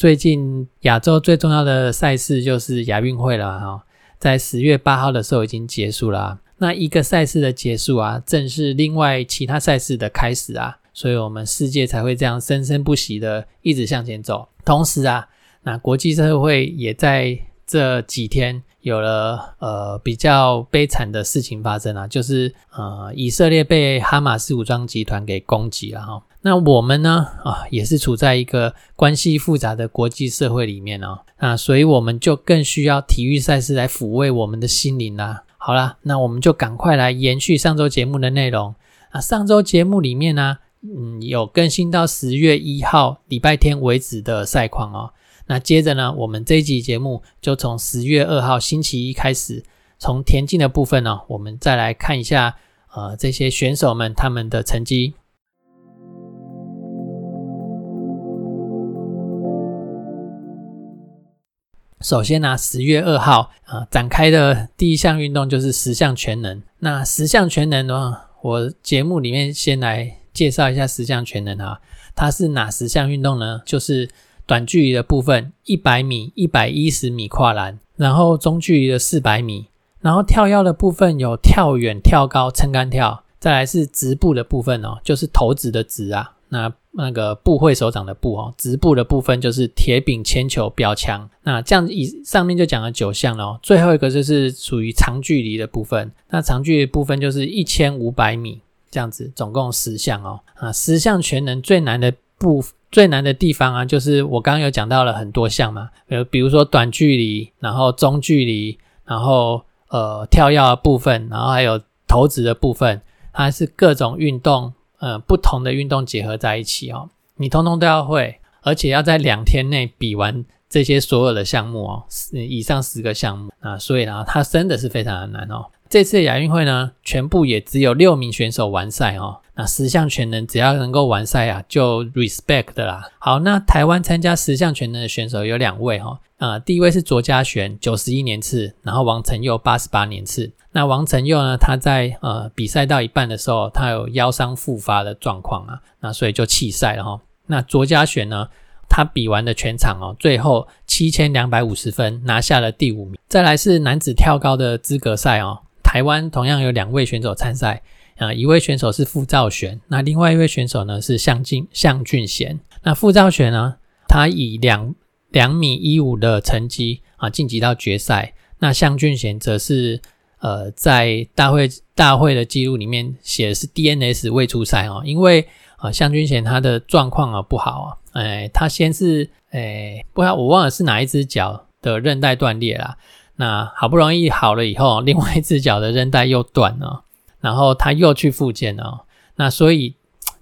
最近亚洲最重要的赛事就是亚运会了哈，在十月八号的时候已经结束了。那一个赛事的结束啊，正是另外其他赛事的开始啊，所以我们世界才会这样生生不息的一直向前走。同时啊，那国际社会也在这几天。有了呃比较悲惨的事情发生啊，就是呃以色列被哈马斯武装集团给攻击了哈。那我们呢啊也是处在一个关系复杂的国际社会里面哦，那所以我们就更需要体育赛事来抚慰我们的心灵啦。好啦，那我们就赶快来延续上周节目的内容啊。上周节目里面呢，嗯有更新到十月一号礼拜天为止的赛况哦。那接着呢，我们这一集节目就从十月二号星期一开始，从田径的部分呢，我们再来看一下，呃，这些选手们他们的成绩。首先呢，十月二号啊，展开的第一项运动就是十项全能。那十项全能呢，我节目里面先来介绍一下十项全能啊，它是哪十项运动呢？就是。短距离的部分，一百米、一百一十米跨栏，然后中距离的四百米，然后跳跃的部分有跳远、跳高、撑杆跳，再来是直步的部分哦，就是投掷的掷啊，那那个部会手掌的部哦，直步的部分就是铁饼、铅球、标枪。那这样以上面就讲了九项了，最后一个就是属于长距离的部分，那长距离部分就是一千五百米这样子，总共十项哦，啊，十项全能最难的部。最难的地方啊，就是我刚刚有讲到了很多项嘛，呃，比如说短距离，然后中距离，然后呃跳跃的部分，然后还有投掷的部分，它是各种运动，呃，不同的运动结合在一起哦，你通通都要会，而且要在两天内比完这些所有的项目哦，以上十个项目啊，所以呢，它真的是非常的难哦。这次亚运会呢，全部也只有六名选手完赛哦。那十项全能只要能够完赛啊，就 respect 的啦。好，那台湾参加十项全能的选手有两位哈。啊，第一位是卓家璇，九十一年次，然后王承佑八十八年次。那王承佑呢，他在呃比赛到一半的时候，他有腰伤复发的状况啊，那所以就弃赛了哈。那卓家璇呢，他比完的全场哦，最后七千两百五十分拿下了第五名。再来是男子跳高的资格赛哦。台湾同样有两位选手参赛，啊，一位选手是傅兆玄，那另外一位选手呢是向俊向俊贤。那傅兆玄呢，他以两两米一五的成绩啊晋级到决赛。那向俊贤则是呃在大会大会的记录里面写的是 DNS 未出赛哦，因为啊向俊贤他的状况啊不好啊，哎，他先是哎不知道我忘了是哪一只脚的韧带断裂啦。那好不容易好了以后，另外一只脚的韧带又断了，然后他又去复健了。那所以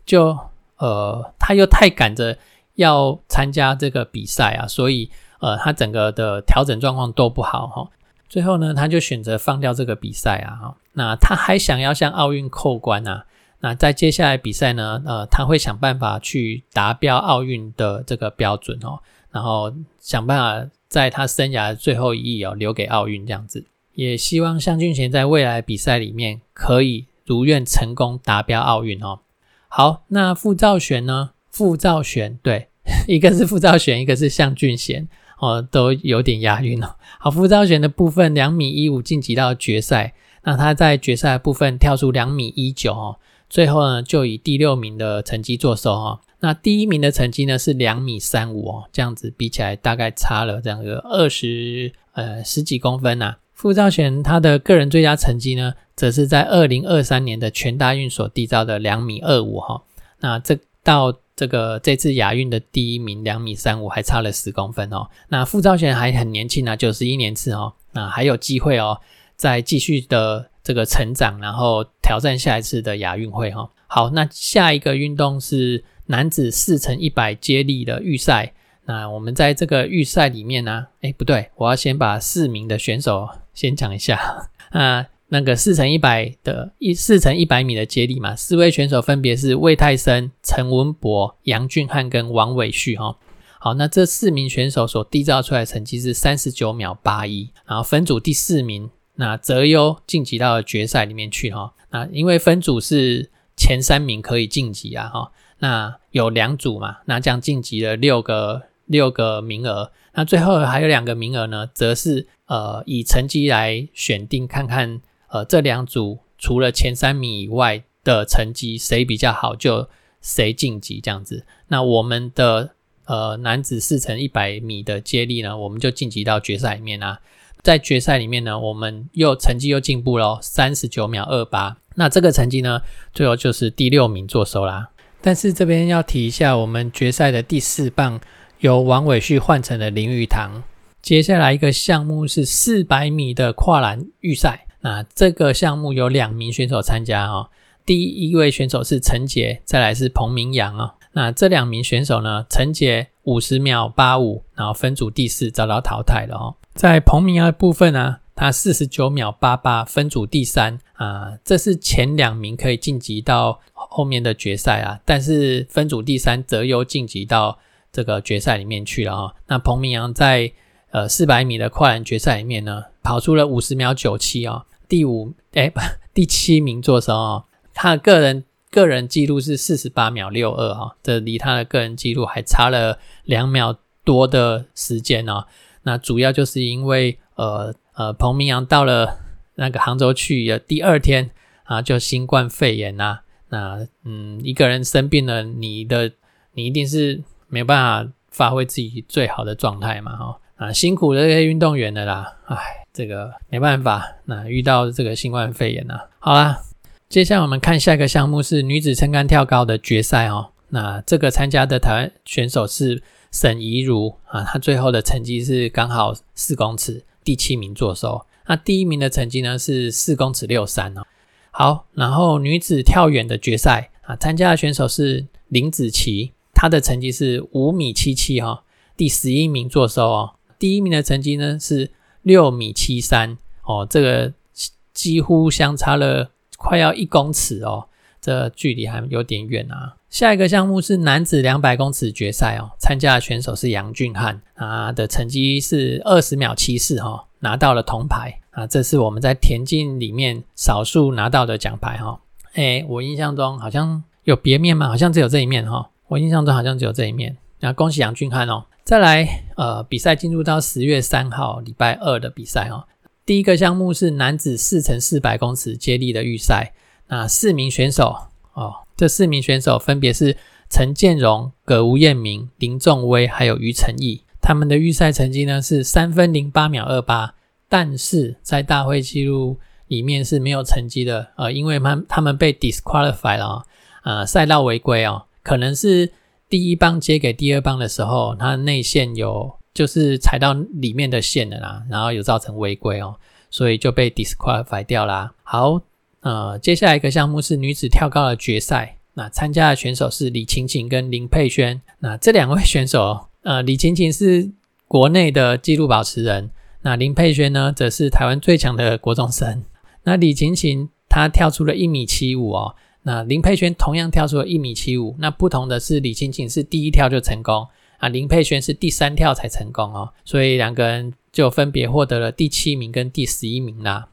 就呃，他又太赶着要参加这个比赛啊，所以呃，他整个的调整状况都不好哈。最后呢，他就选择放掉这个比赛啊。那他还想要向奥运扣关啊。那在接下来比赛呢，呃，他会想办法去达标奥运的这个标准哦，然后想办法。在他生涯的最后一役哦，留给奥运这样子，也希望向俊贤在未来比赛里面可以如愿成功达标奥运哦。好，那傅兆璇呢？傅兆璇对，一个是傅兆璇，一个是向俊贤哦，都有点押韵哦。好，傅兆璇的部分两米一五晋级到决赛，那他在决赛部分跳出两米一九哦，最后呢就以第六名的成绩作收哦。那第一名的成绩呢是两米三五哦，这样子比起来大概差了这样个二十呃十几公分呐。傅兆璇他的个人最佳成绩呢，则是在二零二三年的全大运所缔造的两米二五哈。那这到这个这次亚运的第一名两米三五还差了十公分哦。那傅兆璇还很年轻啊，九十一年次哦，那还有机会哦，再继续的这个成长，然后挑战下一次的亚运会哈。好，那下一个运动是。男子四乘一百接力的预赛，那我们在这个预赛里面呢，哎，不对，我要先把四名的选手先讲一下 啊。那个四乘一百的一四乘一百米的接力嘛，四位选手分别是魏泰森、陈文博、杨俊汉跟王伟旭哈。好，那这四名选手所缔造出来的成绩是三十九秒八一，然后分组第四名，那择优晋级到了决赛里面去哈。那因为分组是前三名可以晋级啊哈，那有两组嘛，那这样晋级了六个六个名额，那最后还有两个名额呢，则是呃以成绩来选定看看。呃，这两组除了前三名以外的成绩，谁比较好就谁晋级这样子。那我们的呃男子四乘一百米的接力呢，我们就晋级到决赛里面啊。在决赛里面呢，我们又成绩又进步了，三十九秒二八。那这个成绩呢，最后就是第六名坐收啦。但是这边要提一下，我们决赛的第四棒由王伟旭换成了林玉堂。接下来一个项目是四百米的跨栏预赛。那这个项目有两名选手参加哦，第一位选手是陈杰，再来是彭明阳哦。那这两名选手呢，陈杰五十秒八五，然后分组第四遭到淘汰了哦。在彭明阳的部分呢，他四十九秒八八，分组第三啊，这是前两名可以晋级到后面的决赛啊，但是分组第三则又晋级到这个决赛里面去了哦。那彭明阳在呃四百米的跨栏决赛里面呢，跑出了五十秒九七哦。第五哎不 第七名做收哦，他个人个人记录是四十八秒六二哈，这离他的个人记录还差了两秒多的时间哦。那主要就是因为呃呃彭明阳到了那个杭州去的第二天啊，就新冠肺炎呐，那嗯一个人生病了，你的你一定是没办法发挥自己最好的状态嘛哈啊辛苦这些运动员的啦，唉。这个没办法，那遇到这个新冠肺炎呢？好啦，接下来我们看下一个项目是女子撑杆跳高的决赛哦。那这个参加的台湾选手是沈怡如啊，她最后的成绩是刚好四公尺，第七名坐收。那第一名的成绩呢是四公尺六三哦。好，然后女子跳远的决赛啊，参加的选手是林子琪，他的成绩是五米七七哈，第十一名坐收哦。第一名的成绩呢是。六米七三哦，这个几乎相差了快要一公尺哦，这距离还有点远啊。下一个项目是男子两百公尺决赛哦，参加的选手是杨俊汉啊，的成绩是二十秒七四哈，拿到了铜牌啊，这是我们在田径里面少数拿到的奖牌哈。哎，我印象中好像有别面吗？好像只有这一面哈，我印象中好像只有这一面。那恭喜杨俊翰哦。再来，呃，比赛进入到十月三号礼拜二的比赛哦。第一个项目是男子四乘四百公尺接力的预赛。那四名选手哦，这四名选手分别是陈建荣、葛吴彦明、林仲威还有于承义。他们的预赛成绩呢是三分零八秒二八，但是在大会记录里面是没有成绩的，呃，因为他们他们被 disqualify 了，呃，赛道违规哦，可能是。第一棒接给第二棒的时候，它内线有就是踩到里面的线了啦，然后有造成违规哦，所以就被 disqualify 掉啦。好，呃，接下来一个项目是女子跳高的决赛，那参加的选手是李晴晴跟林佩萱。那这两位选手，呃，李晴晴是国内的纪录保持人，那林佩萱呢，则是台湾最强的国中生。那李晴晴她跳出了一米七五哦。那林佩萱同样跳出了一米七五，那不同的是李晴晴是第一跳就成功啊，林佩萱是第三跳才成功哦，所以两个人就分别获得了第七名跟第十一名啦。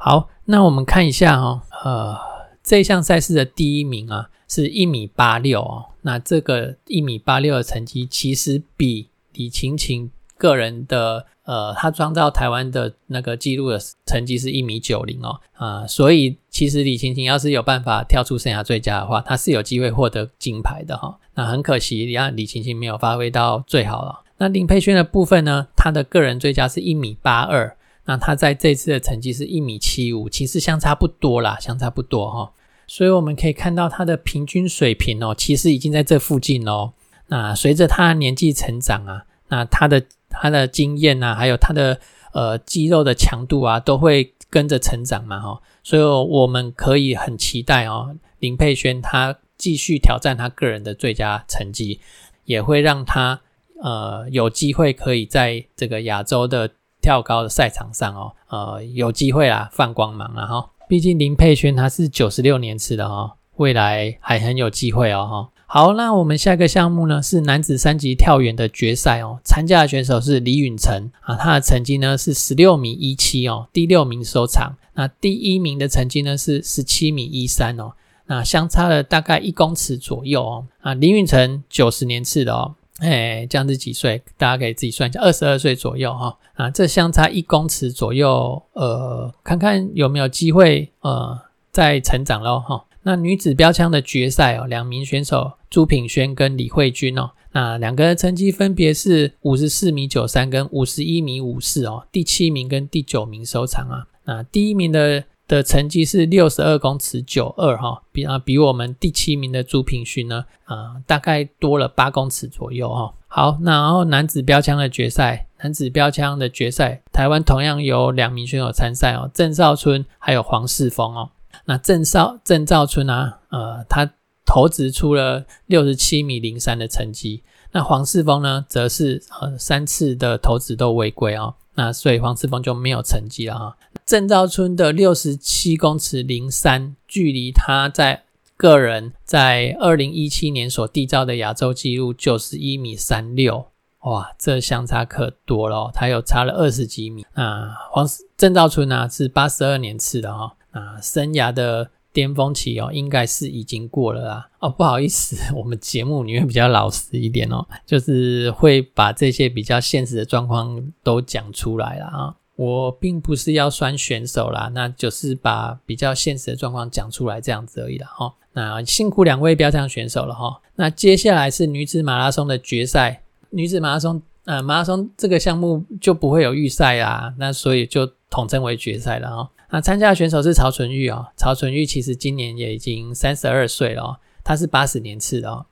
好，那我们看一下哦，呃，这项赛事的第一名啊是一米八六哦，那这个一米八六的成绩其实比李晴晴个人的。呃，他创造台湾的那个记录的成绩是一米九零哦，啊，所以其实李晴晴要是有办法跳出生涯最佳的话，他是有机会获得金牌的哈。那很可惜，你看李晴晴没有发挥到最好了。那林佩萱的部分呢，他的个人最佳是一米八二，那他在这次的成绩是一米七五，其实相差不多啦，相差不多哈。所以我们可以看到他的平均水平哦，其实已经在这附近哦。那随着他年纪成长啊，那他的。他的经验啊，还有他的呃肌肉的强度啊，都会跟着成长嘛，哈，所以我们可以很期待哦，林佩萱她继续挑战她个人的最佳成绩，也会让她呃有机会可以在这个亚洲的跳高的赛场上哦，呃有机会啊放光芒啊哈。毕竟林佩萱她是九十六年次的哈，未来还很有机会哦哈。好，那我们下一个项目呢是男子三级跳远的决赛哦，参加的选手是李允成啊，他的成绩呢是十六米一七哦，第六名收场。那第一名的成绩呢是十七米一三哦，那相差了大概一公尺左右哦。啊，李允成九十年次的哦，哎，这样子几岁？大家可以自己算一下，二十二岁左右哈。啊，这相差一公尺左右，呃，看看有没有机会呃再成长喽哈。那女子标枪的决赛哦，两名选手朱品轩跟李慧君哦，那两个人成绩分别是五十四米九三跟五十一米五四哦，第七名跟第九名收场啊。那第一名的的成绩是六十二公尺九二哈，比啊比我们第七名的朱品勋呢啊大概多了八公尺左右哈。好，那然后男子标枪的决赛，男子标枪的决赛，台湾同样有两名选手参赛哦，郑少春还有黄世峰哦。那郑少郑兆春啊，呃，他投掷出了六十七米零三的成绩。那黄世峰呢，则是呃三次的投掷都违规啊，那所以黄世峰就没有成绩了哈。郑兆春的六十七公尺零三，距离他在个人在二零一七年所缔造的亚洲纪录九十一米三六，哇，这相差可多了，他有差了二十几米。那黄郑兆春呢，是八十二年次的哈。啊，生涯的巅峰期哦，应该是已经过了啦。哦，不好意思，我们节目里面比较老实一点哦，就是会把这些比较现实的状况都讲出来了啊。我并不是要酸选手啦，那就是把比较现实的状况讲出来这样子而已了哈。那辛苦两位标枪选手了哈。那接下来是女子马拉松的决赛，女子马拉松呃马拉松这个项目就不会有预赛啦，那所以就统称为决赛了哈。那参加的选手是曹纯玉哦，曹纯玉其实今年也已经三十二岁了哦，他是八十年次的哦。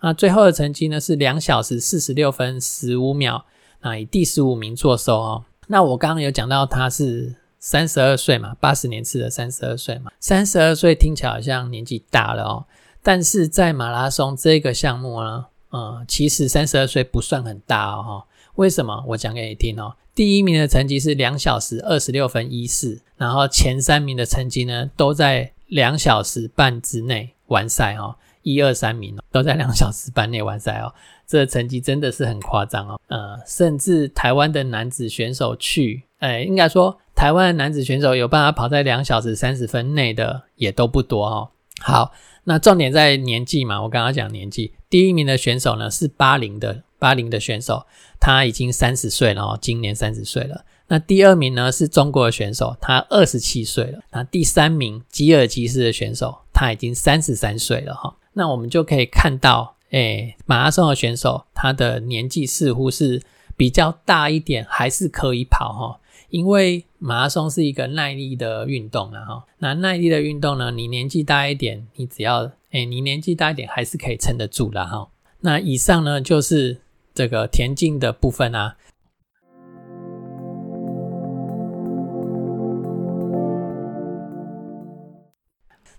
那最后的成绩呢是两小时四十六分十五秒，那以第十五名作收哦。那我刚刚有讲到他是三十二岁嘛，八十年次的三十二岁嘛，三十二岁听起来好像年纪大了哦，但是在马拉松这个项目呢，呃，其实三十二岁不算很大哦。为什么？我讲给你听哦。第一名的成绩是两小时二十六分一四，然后前三名的成绩呢都在两小时半之内完赛哦，一二三名都在两小时半内完赛哦，这成绩真的是很夸张哦。呃，甚至台湾的男子选手去，哎，应该说台湾的男子选手有办法跑在两小时三十分内的也都不多哦。好，那重点在年纪嘛，我刚刚讲年纪，第一名的选手呢是八零的。八零的选手，他已经三十岁了哦，今年三十岁了。那第二名呢是中国的选手，他二十七岁了。那第三名吉尔吉斯的选手，他已经三十三岁了哈。那我们就可以看到，哎，马拉松的选手他的年纪似乎是比较大一点，还是可以跑哈。因为马拉松是一个耐力的运动啊哈。那耐力的运动呢，你年纪大一点，你只要哎，你年纪大一点还是可以撑得住的哈。那以上呢就是。这个田径的部分啊，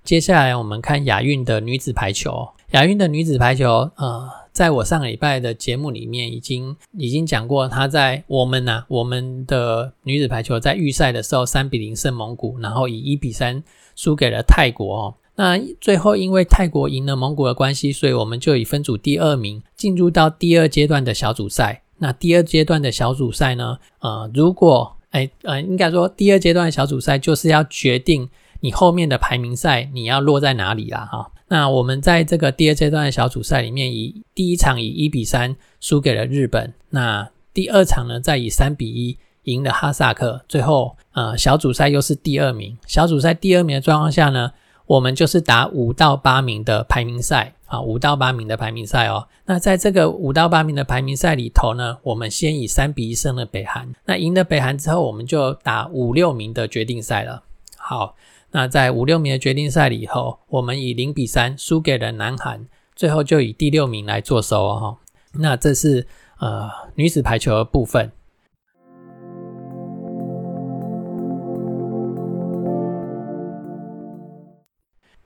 接下来我们看亚运的女子排球。亚运的女子排球，呃，在我上个礼拜的节目里面已经已经讲过，她在我们呐，我们的女子排球在预赛的时候三比零胜蒙古，然后以一比三输给了泰国哦。那最后因为泰国赢了蒙古的关系，所以我们就以分组第二名进入到第二阶段的小组赛。那第二阶段的小组赛呢？呃，如果哎呃，应该说第二阶段的小组赛就是要决定你后面的排名赛你要落在哪里啦哈。那我们在这个第二阶段的小组赛里面，以第一场以一比三输给了日本，那第二场呢再以三比一赢了哈萨克，最后呃小组赛又是第二名。小组赛第二名的状况下呢？我们就是打五到八名的排名赛啊，五到八名的排名赛哦。那在这个五到八名的排名赛里头呢，我们先以三比一胜了北韩。那赢了北韩之后，我们就打五六名的决定赛了。好，那在五六名的决定赛里头，我们以零比三输给了南韩，最后就以第六名来做收哦。那这是呃女子排球的部分。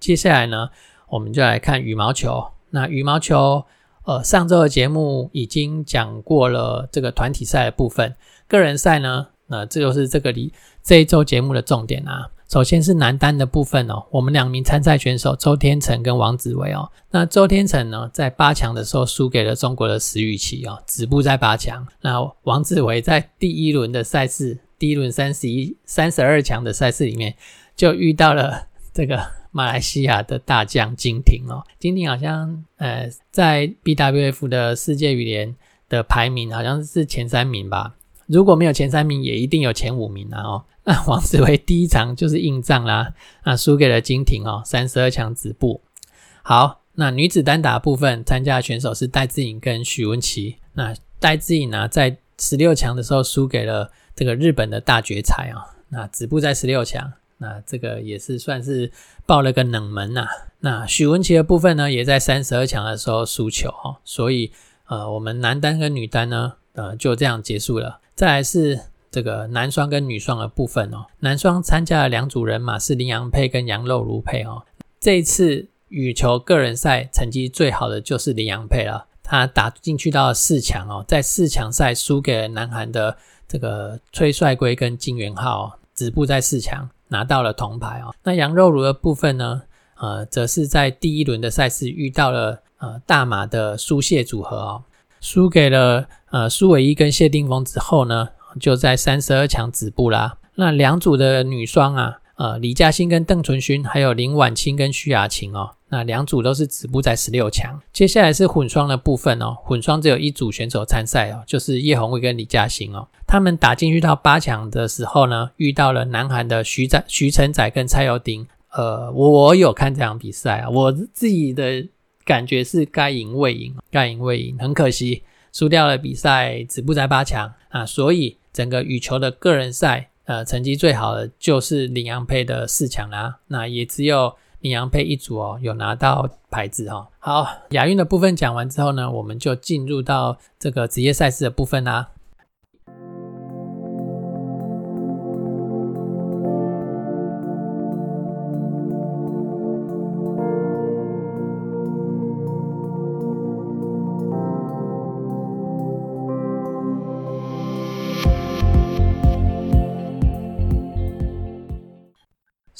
接下来呢，我们就来看羽毛球。那羽毛球，呃，上周的节目已经讲过了这个团体赛的部分，个人赛呢，那这就是这个里这一周节目的重点啊。首先是男单的部分哦，我们两名参赛选手周天成跟王子维哦。那周天成呢，在八强的时候输给了中国的石宇奇哦，止步在八强。那王子维在第一轮的赛事，第一轮三十一、三十二强的赛事里面，就遇到了这个马来西亚的大将金廷哦。金廷好像呃，在 BWF 的世界羽联的排名好像是前三名吧。如果没有前三名，也一定有前五名啊！哦，那王子维第一场就是硬仗啦，啊，输给了金廷哦，三十二强止步。好，那女子单打部分参加的选手是戴资颖跟许文琪。那戴资颖呢，在十六强的时候输给了这个日本的大绝才啊，那止步在十六强。那这个也是算是爆了个冷门呐。那许文琪的部分呢，也在三十二强的时候输球哦，所以呃，我们男单跟女单呢，呃，就这样结束了。再来是这个男双跟女双的部分哦，男双参加了两组人马是林洋配跟杨露如配哦。这一次羽球个人赛成绩最好的就是林洋配了，他打进去到四强哦，在四强赛输给了南韩的这个崔帅圭跟金元浩，止步在四强，拿到了铜牌哦。那羊肉炉的部分呢，呃，则是在第一轮的赛事遇到了呃大马的苏谢组合哦。输给了呃苏伟一跟谢定峰之后呢，就在三十二强止步啦。那两组的女双啊，呃李嘉欣跟邓淳勋，还有林婉清跟徐雅琴哦，那两组都是止步在十六强。接下来是混双的部分哦，混双只有一组选手参赛哦，就是叶红卫跟李嘉欣哦。他们打进去到八强的时候呢，遇到了南韩的徐仔、徐承仔跟蔡佑丁。呃，我有看这场比赛啊，我自己的。感觉是该赢未赢，该赢未赢，很可惜输掉了比赛，止步在八强啊。所以整个羽球的个人赛，呃，成绩最好的就是羚羊配的四强啦。那也只有羚羊配一组哦，有拿到牌子哈。好，亚运的部分讲完之后呢，我们就进入到这个职业赛事的部分啦。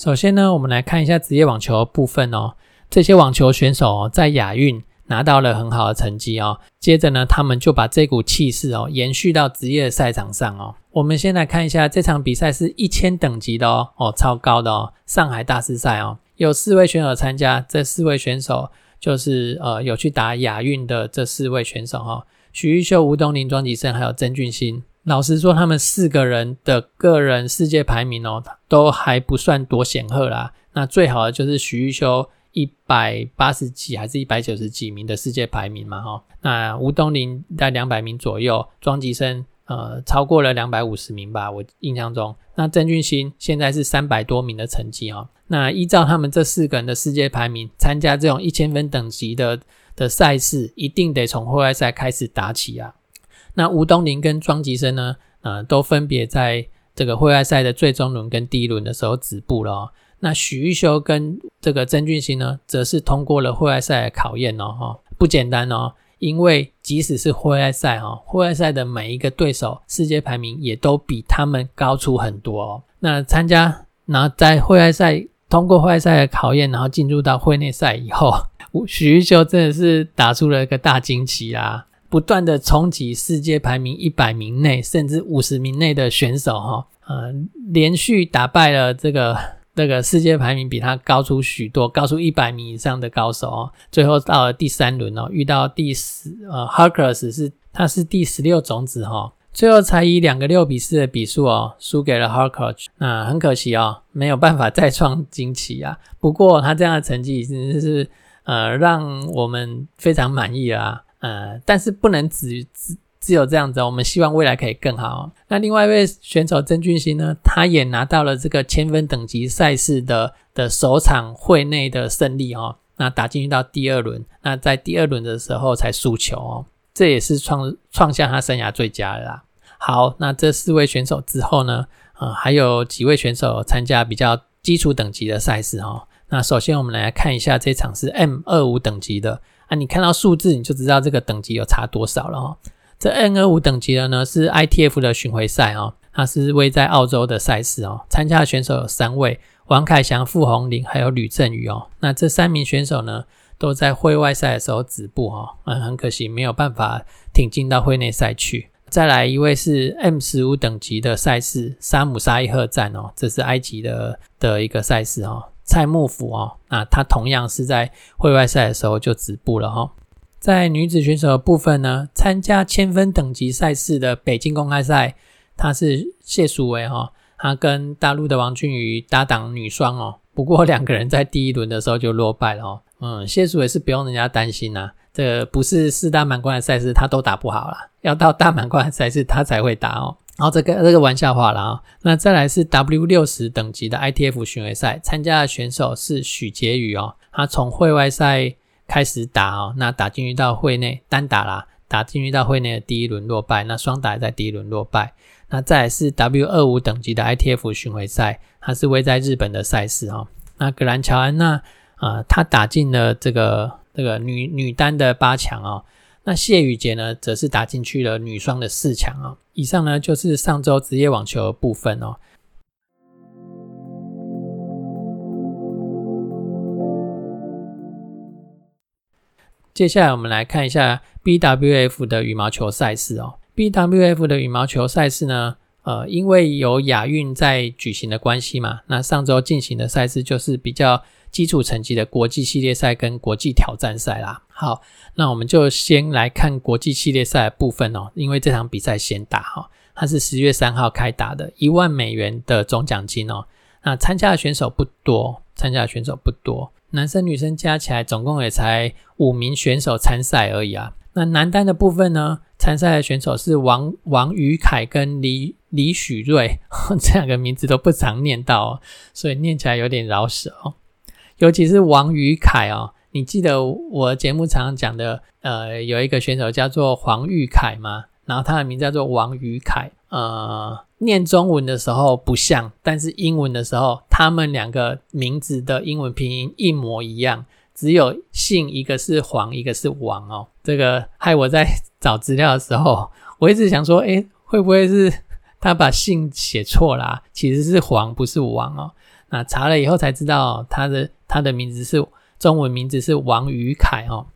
首先呢，我们来看一下职业网球部分哦。这些网球选手哦，在亚运拿到了很好的成绩哦。接着呢，他们就把这股气势哦，延续到职业赛场上哦。我们先来看一下这场比赛是一千等级的哦，哦，超高的哦。上海大师赛哦，有四位选手参加，这四位选手就是呃，有去打亚运的这四位选手哈，许玉秀、吴东林、庄吉生还有曾俊欣。老实说，他们四个人的个人世界排名哦，都还不算多显赫啦。那最好的就是徐玉修一百八十几还是一百九十几名的世界排名嘛，哈。那吴东林在两百名左右，庄吉生呃超过了两百五十名吧，我印象中。那郑俊兴现在是三百多名的成绩哦。那依照他们这四个人的世界排名，参加这种一千分等级的的赛事，一定得从户外赛开始打起啊。那吴东林跟庄吉生呢，呃，都分别在这个户外赛的最终轮跟第一轮的时候止步了。哦。那许玉修跟这个曾俊欣呢，则是通过了户外赛的考验哦，哈，不简单哦。因为即使是户外赛哈，户外赛的每一个对手世界排名也都比他们高出很多哦。那参加，然后在户外赛通过户外赛的考验，然后进入到会内赛以后，许玉修真的是打出了一个大惊奇啊！不断的冲击世界排名一百名内，甚至五十名内的选手，哈，呃，连续打败了这个 这个世界排名比他高出许多、高出一百名以上的高手哦。最后到了第三轮哦，遇到第十呃 h a r k e r s 是他是第十六种子哈，最后才以两个六比四的比数哦，输给了 h a r k e r s 那很可惜哦，没有办法再创惊奇啊。不过他这样的成绩已经是呃让我们非常满意啊。呃，但是不能只只只有这样子，我们希望未来可以更好。那另外一位选手曾俊欣呢，他也拿到了这个千分等级赛事的的首场会内的胜利哦，那打进去到第二轮，那在第二轮的时候才输球哦，这也是创创下他生涯最佳的啦。好，那这四位选手之后呢，呃，还有几位选手参加比较基础等级的赛事哦。那首先我们来看一下这场是 M 二五等级的。啊，你看到数字你就知道这个等级有差多少了哦。这 N 二五等级的呢是 ITF 的巡回赛哦，它是位在澳洲的赛事哦，参加的选手有三位：王凯翔、傅红林还有吕振宇哦。那这三名选手呢都在会外赛的时候止步哦，嗯，很可惜没有办法挺进到会内赛去。再来一位是 M 十五等级的赛事沙姆沙伊赫站哦，这是埃及的的一个赛事哦，蔡幕府哦，那他同样是在会外赛的时候就止步了哈。在女子选手的部分呢，参加千分等级赛事的北京公开赛，她是谢淑薇哈，她跟大陆的王俊宇搭档女双哦，不过两个人在第一轮的时候就落败了哦。嗯，谢淑薇是不用人家担心呐。这不是四大满贯的赛事，他都打不好了。要到大满贯的赛事，他才会打哦。然后这个这个玩笑话了啊。那再来是 W 六十等级的 ITF 巡回赛，参加的选手是许婕妤哦。他从会外赛开始打哦，那打进去到会内单打啦，打进去到会内的第一轮落败，那双打在第一轮落败。那再来是 W 二五等级的 ITF 巡回赛，它是位在日本的赛事哦。那格兰乔安娜啊，他打进了这个。这个女女单的八强哦，那谢宇杰呢，则是打进去了女双的四强哦。以上呢就是上周职业网球的部分哦。接下来我们来看一下 BWF 的羽毛球赛事哦。BWF 的羽毛球赛事呢，呃，因为有亚运在举行的关系嘛，那上周进行的赛事就是比较。基础成绩的国际系列赛跟国际挑战赛啦。好，那我们就先来看国际系列赛的部分哦，因为这场比赛先打哈，它是十月三号开打的，一万美元的总奖金哦。那参加的选手不多，参加的选手不多，男生女生加起来总共也才五名选手参赛而已啊。那男单的部分呢，参赛的选手是王王宇凯跟李李许瑞，这两个名字都不常念到，哦，所以念起来有点饶舌哦。尤其是王宇凯哦，你记得我节目常常讲的，呃，有一个选手叫做黄玉凯吗？然后他的名字叫做王宇凯，呃，念中文的时候不像，但是英文的时候，他们两个名字的英文拼音一模一样，只有姓一个是黄，一个是王哦。这个害我在找资料的时候，我一直想说，诶，会不会是他把姓写错啦？其实是黄，不是王哦。那查了以后才知道，他的他的名字是中文名字是王宇凯哦。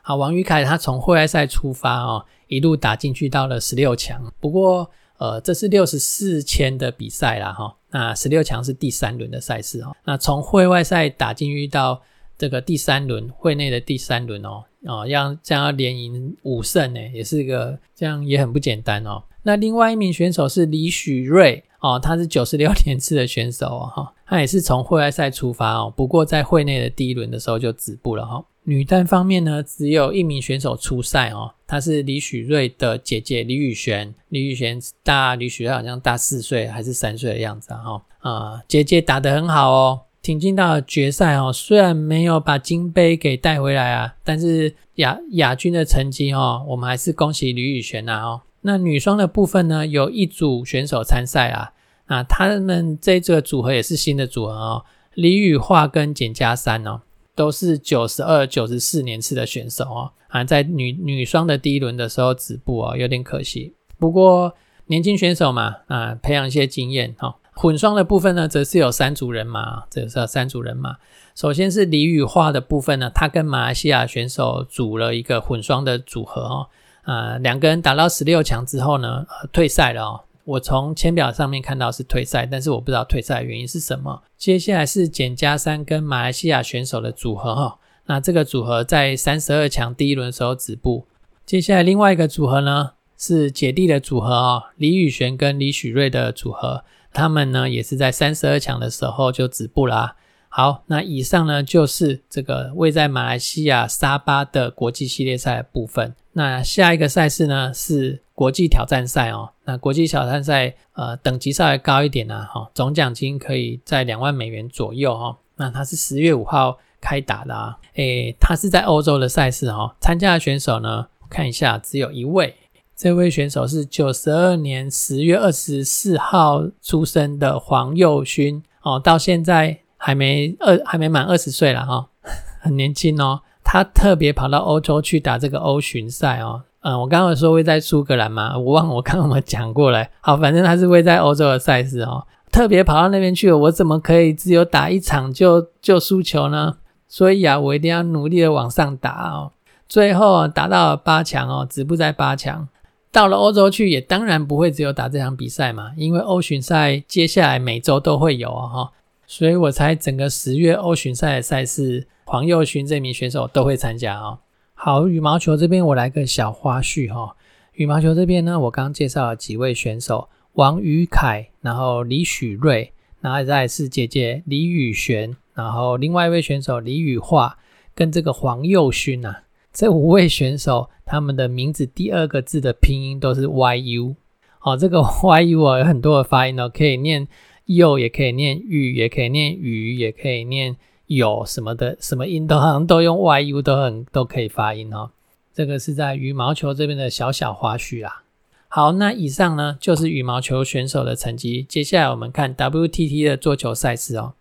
好，王宇凯他从会外赛出发哦，一路打进去到了十六强。不过，呃，这是六十四千的比赛啦哈。那十六强是第三轮的赛事哦。那从会外赛打进去到这个第三轮，会内的第三轮哦，哦，要这样要连赢五胜呢，也是一个这样也很不简单哦。那另外一名选手是李许瑞。哦，他是九十六 年次的选手哦，哈，他也是从户外赛出发哦，不过在会内的第一轮的时候就止步了哈。女单方面呢，只有一名选手出赛哦，她是李许瑞的姐姐李宇璇，李宇璇大李许瑞好像大四岁还是三岁的样子哈，啊，姐姐打得很好哦，挺进到决赛哦，虽然没有把金杯给带回来啊，但是亚亚军的成绩哦，我们还是恭喜李宇璇呐哦。那女双的部分呢，有一组选手参赛啊，啊，他们这个组合也是新的组合哦，李宇化跟简嘉珊哦，都是九十二、九十四年次的选手哦，啊，在女女双的第一轮的时候止步哦，有点可惜。不过年轻选手嘛，啊，培养一些经验哈。混双的部分呢，则是有三组人马，这是三组人马。首先是李宇化的部分呢，他跟马来西亚选手组了一个混双的组合哦。啊，两个人打到十六强之后呢，呃，退赛了哦。我从签表上面看到是退赛，但是我不知道退赛原因是什么。接下来是简加三跟马来西亚选手的组合哈，那这个组合在三十二强第一轮时候止步。接下来另外一个组合呢是姐弟的组合哦，李宇璇跟李许瑞的组合，他们呢也是在三十二强的时候就止步啦。好，那以上呢就是这个位在马来西亚沙巴的国际系列赛的部分。那下一个赛事呢是国际挑战赛哦。那国际挑战赛呃等级稍微高一点呢，哈，总奖金可以在两万美元左右哈。那它是十月五号开打的啊，诶，它是在欧洲的赛事哈。参加的选手呢，看一下只有一位，这位选手是九十二年十月二十四号出生的黄佑勋哦，到现在。还没二还没满二十岁了哈，很年轻哦。他特别跑到欧洲去打这个欧巡赛哦。嗯，我刚刚说会在苏格兰嘛，我忘我刚刚有没有讲过了。好，反正他是会在欧洲的赛事哦，特别跑到那边去了，我怎么可以只有打一场就就输球呢？所以啊，我一定要努力的往上打哦。最后打到了八强哦，止步在八强。到了欧洲去，也当然不会只有打这场比赛嘛，因为欧巡赛接下来每周都会有哦，所以我猜整个十月欧巡赛的赛事，黄佑勋这名选手都会参加啊。好，羽毛球这边我来个小花絮哈。羽毛球这边呢，我刚介绍了几位选手，王宇凯，然后李许瑞，然后再是姐姐李宇璇，然后另外一位选手李宇化跟这个黄佑勋呐，这五位选手他们的名字第二个字的拼音都是 YU。哦，这个 YU 啊有很多的发音哦，可以念佑，也可以念玉，也可以念鱼，也可以念。有什么的什么音都好像都用 YU 都很都可以发音哦。这个是在羽毛球这边的小小花絮啦。好，那以上呢就是羽毛球选手的成绩。接下来我们看 WTT 的桌球赛事哦。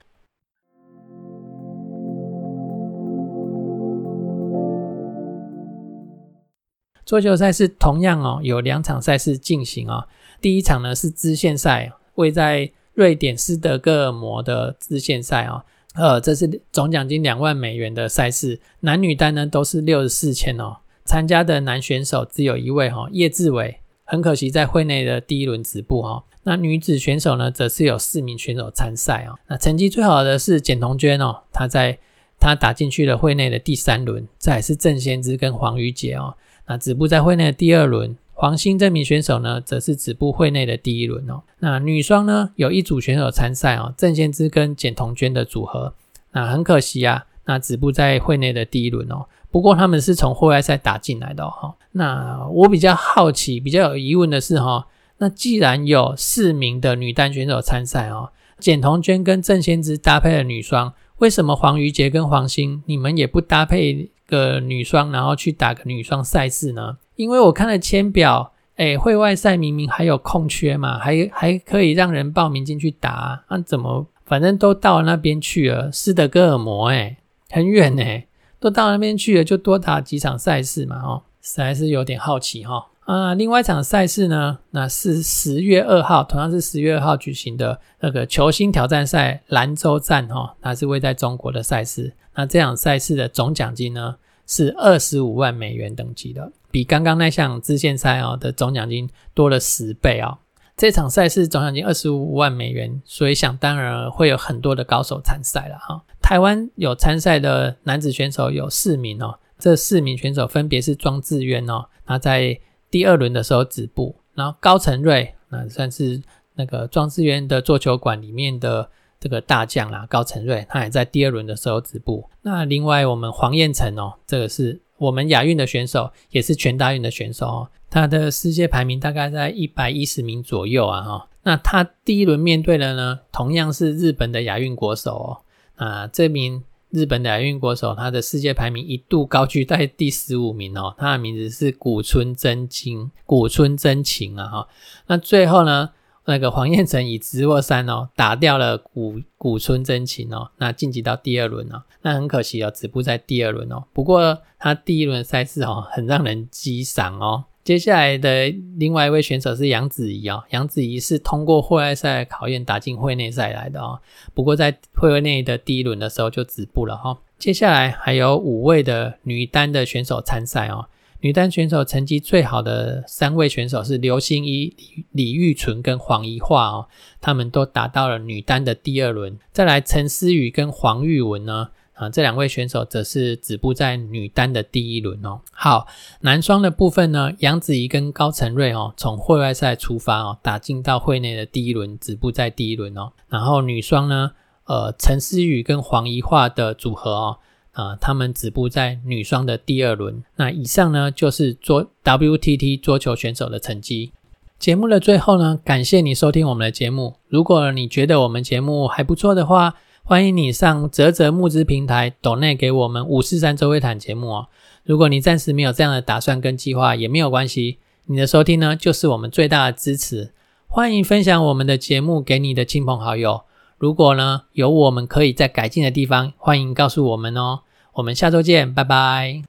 桌球赛事同样哦有两场赛事进行哦。第一场呢是支线赛，位在瑞典斯德哥尔摩的支线赛哦。呃，这是总奖金两万美元的赛事，男女单呢都是六十四千哦。参加的男选手只有一位哈，叶志伟，很可惜在会内的第一轮止步哈。那女子选手呢，则是有四名选手参赛哦。那成绩最好的是简彤娟哦，她在她打进去了会内的第三轮，再是郑先知跟黄瑜杰哦，那止步在会内的第二轮。黄兴这名选手呢，则是止步会内的第一轮哦。那女双呢，有一组选手参赛哦，郑先知跟简彤娟的组合。那很可惜啊，那止步在会内的第一轮哦。不过他们是从户外赛打进来的哈。那我比较好奇、比较有疑问的是哈，那既然有四名的女单选手参赛哦，简彤娟跟郑先知搭配的女双，为什么黄瑜杰跟黄兴你们也不搭配个女双，然后去打个女双赛事呢？因为我看了签表，哎，会外赛明明还有空缺嘛，还还可以让人报名进去打，那怎么反正都到那边去了，斯德哥尔摩，哎，很远呢，都到那边去了，就多打几场赛事嘛，哦，实在是有点好奇哈。啊，另外一场赛事呢，那是十月二号，同样是十月二号举行的那个球星挑战赛兰州站，哈，它是位在中国的赛事。那这场赛事的总奖金呢，是二十五万美元等级的。比刚刚那项支线赛哦的总奖金多了十倍哦。这场赛事总奖金二十五万美元，所以想当然会有很多的高手参赛了哈。台湾有参赛的男子选手有四名哦，这四名选手分别是庄智渊哦，他在第二轮的时候止步，然后高成瑞那算是那个庄智渊的桌球馆里面的这个大将啦，高成瑞他也在第二轮的时候止步。那另外我们黄彦成哦，这个是。我们亚运的选手也是全大运的选手哦，他的世界排名大概在一百一十名左右啊哈。那他第一轮面对的呢，同样是日本的亚运国手哦。啊，这名日本的亚运国手，他的世界排名一度高居在第十五名哦。他的名字是古村真金，古村真晴啊哈。那最后呢？那个黄彦成以直落三哦打掉了古古村真琴哦，那晋级到第二轮哦，那很可惜哦，止步在第二轮哦。不过他第一轮赛事哦，很让人激赏哦。接下来的另外一位选手是杨子怡哦，杨子怡是通过户外赛考验打进会内赛来的哦。不过在会内的第一轮的时候就止步了哈。接下来还有五位的女单的选手参赛哦。女单选手成绩最好的三位选手是刘欣怡、李李玉纯跟黄怡桦哦，他们都达到了女单的第二轮。再来陈思雨跟黄玉文呢，啊，这两位选手则是止步在女单的第一轮哦。好，男双的部分呢，杨子怡跟高成瑞哦，从会外赛出发哦，打进到会内的第一轮，止步在第一轮哦。然后女双呢，呃，陈思雨跟黄怡桦的组合哦。啊，他们止步在女双的第二轮。那以上呢，就是桌 WTT 桌球选手的成绩。节目的最后呢，感谢你收听我们的节目。如果你觉得我们节目还不错的话，欢迎你上泽泽募资平台抖内给我们五四三周会谈节目哦。如果你暂时没有这样的打算跟计划，也没有关系。你的收听呢，就是我们最大的支持。欢迎分享我们的节目给你的亲朋好友。如果呢有我们可以再改进的地方，欢迎告诉我们哦。我们下周见，拜拜。